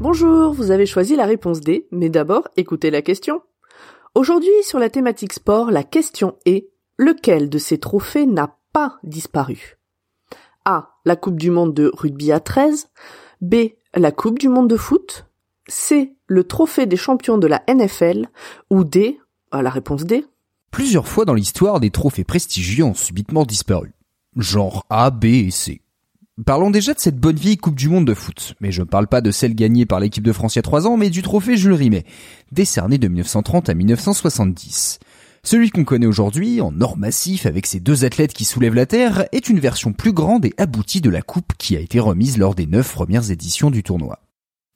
Bonjour, vous avez choisi la réponse D, mais d'abord écoutez la question. Aujourd'hui, sur la thématique sport, la question est lequel de ces trophées n'a pas disparu? A. La Coupe du Monde de rugby à 13, B. La Coupe du Monde de foot, C. Le trophée des champions de la NFL, ou D. À la réponse D. Plusieurs fois dans l'histoire, des trophées prestigieux ont subitement disparu. Genre A, B et C. Parlons déjà de cette bonne vieille Coupe du Monde de foot. Mais je ne parle pas de celle gagnée par l'équipe de France il y a trois ans, mais du trophée Jules Rimet, décerné de 1930 à 1970. Celui qu'on connaît aujourd'hui, en or massif avec ses deux athlètes qui soulèvent la terre, est une version plus grande et aboutie de la coupe qui a été remise lors des neuf premières éditions du tournoi.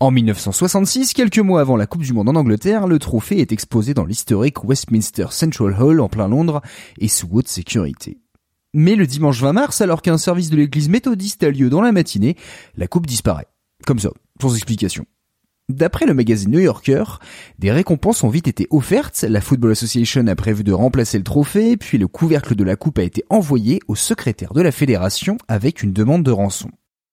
En 1966, quelques mois avant la Coupe du Monde en Angleterre, le trophée est exposé dans l'historique Westminster Central Hall en plein Londres et sous haute sécurité. Mais le dimanche 20 mars, alors qu'un service de l'église méthodiste a lieu dans la matinée, la coupe disparaît. Comme ça, sans explication. D'après le magazine New Yorker, des récompenses ont vite été offertes, la Football Association a prévu de remplacer le trophée, puis le couvercle de la coupe a été envoyé au secrétaire de la fédération avec une demande de rançon.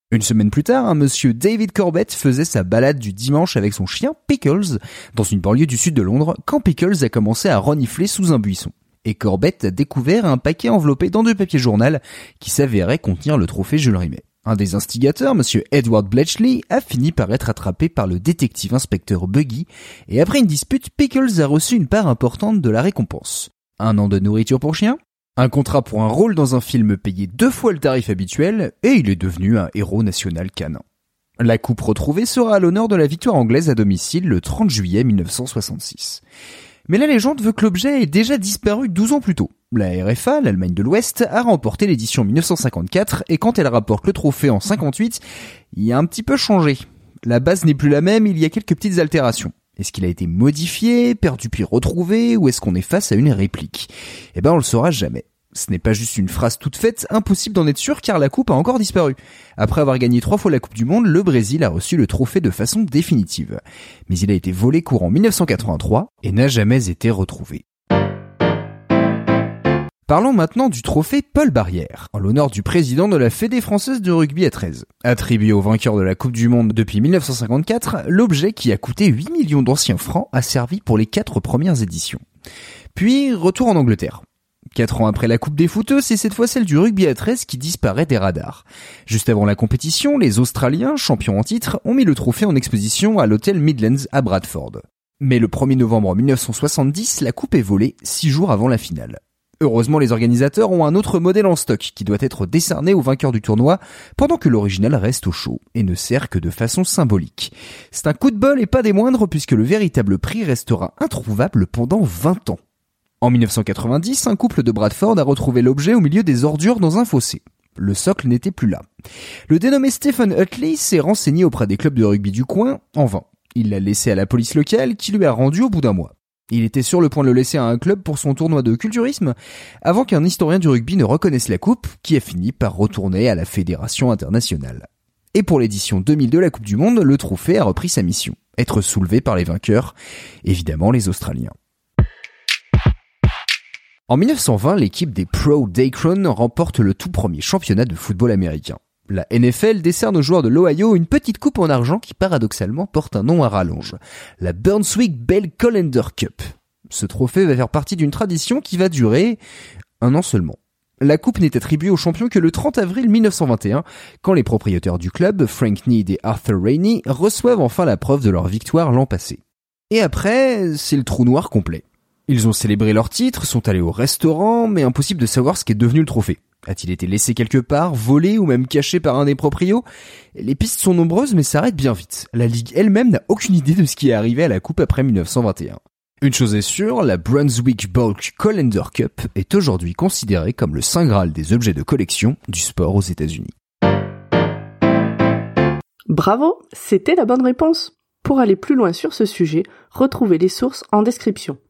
Une semaine plus tard, un monsieur David Corbett faisait sa balade du dimanche avec son chien Pickles dans une banlieue du sud de Londres quand Pickles a commencé à renifler sous un buisson et Corbett a découvert un paquet enveloppé dans deux papiers journal qui s'avérait contenir le trophée Jules Rimet. Un des instigateurs, monsieur Edward Bletchley, a fini par être attrapé par le détective inspecteur Buggy, et après une dispute, Pickles a reçu une part importante de la récompense. Un an de nourriture pour chien, un contrat pour un rôle dans un film payé deux fois le tarif habituel, et il est devenu un héros national canin. La coupe retrouvée sera à l'honneur de la victoire anglaise à domicile le 30 juillet 1966. Mais la légende veut que l'objet ait déjà disparu 12 ans plus tôt. La RFA, l'Allemagne de l'Ouest, a remporté l'édition 1954 et quand elle rapporte le trophée en 58, il a un petit peu changé. La base n'est plus la même, il y a quelques petites altérations. Est-ce qu'il a été modifié, perdu puis retrouvé, ou est-ce qu'on est face à une réplique? Eh ben on le saura jamais. Ce n'est pas juste une phrase toute faite, impossible d'en être sûr car la coupe a encore disparu. Après avoir gagné trois fois la Coupe du Monde, le Brésil a reçu le trophée de façon définitive. Mais il a été volé courant 1983 et n'a jamais été retrouvé. Parlons maintenant du trophée Paul Barrière, en l'honneur du président de la Fédé française de rugby à 13. Attribué au vainqueur de la Coupe du Monde depuis 1954, l'objet qui a coûté 8 millions d'anciens francs a servi pour les quatre premières éditions. Puis, retour en Angleterre. Quatre ans après la Coupe des footeux, c'est cette fois celle du rugby à 13 qui disparaît des radars. Juste avant la compétition, les Australiens, champions en titre, ont mis le trophée en exposition à l'hôtel Midlands à Bradford. Mais le 1er novembre 1970, la coupe est volée, six jours avant la finale. Heureusement, les organisateurs ont un autre modèle en stock qui doit être décerné au vainqueur du tournoi, pendant que l'original reste au chaud et ne sert que de façon symbolique. C'est un coup de bol et pas des moindres puisque le véritable prix restera introuvable pendant 20 ans. En 1990, un couple de Bradford a retrouvé l'objet au milieu des ordures dans un fossé. Le socle n'était plus là. Le dénommé Stephen Utley s'est renseigné auprès des clubs de rugby du coin, en vain. Il l'a laissé à la police locale qui lui a rendu au bout d'un mois. Il était sur le point de le laisser à un club pour son tournoi de culturisme, avant qu'un historien du rugby ne reconnaisse la coupe, qui a fini par retourner à la Fédération internationale. Et pour l'édition 2000 de la Coupe du Monde, le trophée a repris sa mission, être soulevé par les vainqueurs, évidemment les Australiens. En 1920, l'équipe des Pro Dacron remporte le tout premier championnat de football américain. La NFL décerne aux joueurs de l'Ohio une petite coupe en argent qui paradoxalement porte un nom à rallonge. La Burnswick Bell Colander Cup. Ce trophée va faire partie d'une tradition qui va durer un an seulement. La coupe n'est attribuée aux champions que le 30 avril 1921, quand les propriétaires du club, Frank Need et Arthur Rainey, reçoivent enfin la preuve de leur victoire l'an passé. Et après, c'est le trou noir complet. Ils ont célébré leur titre, sont allés au restaurant, mais impossible de savoir ce qu'est devenu le trophée. A-t-il été laissé quelque part, volé ou même caché par un des proprios? Les pistes sont nombreuses mais s'arrêtent bien vite. La Ligue elle-même n'a aucune idée de ce qui est arrivé à la Coupe après 1921. Une chose est sûre, la Brunswick Bulk Colander Cup est aujourd'hui considérée comme le saint graal des objets de collection du sport aux États-Unis. Bravo, c'était la bonne réponse. Pour aller plus loin sur ce sujet, retrouvez les sources en description.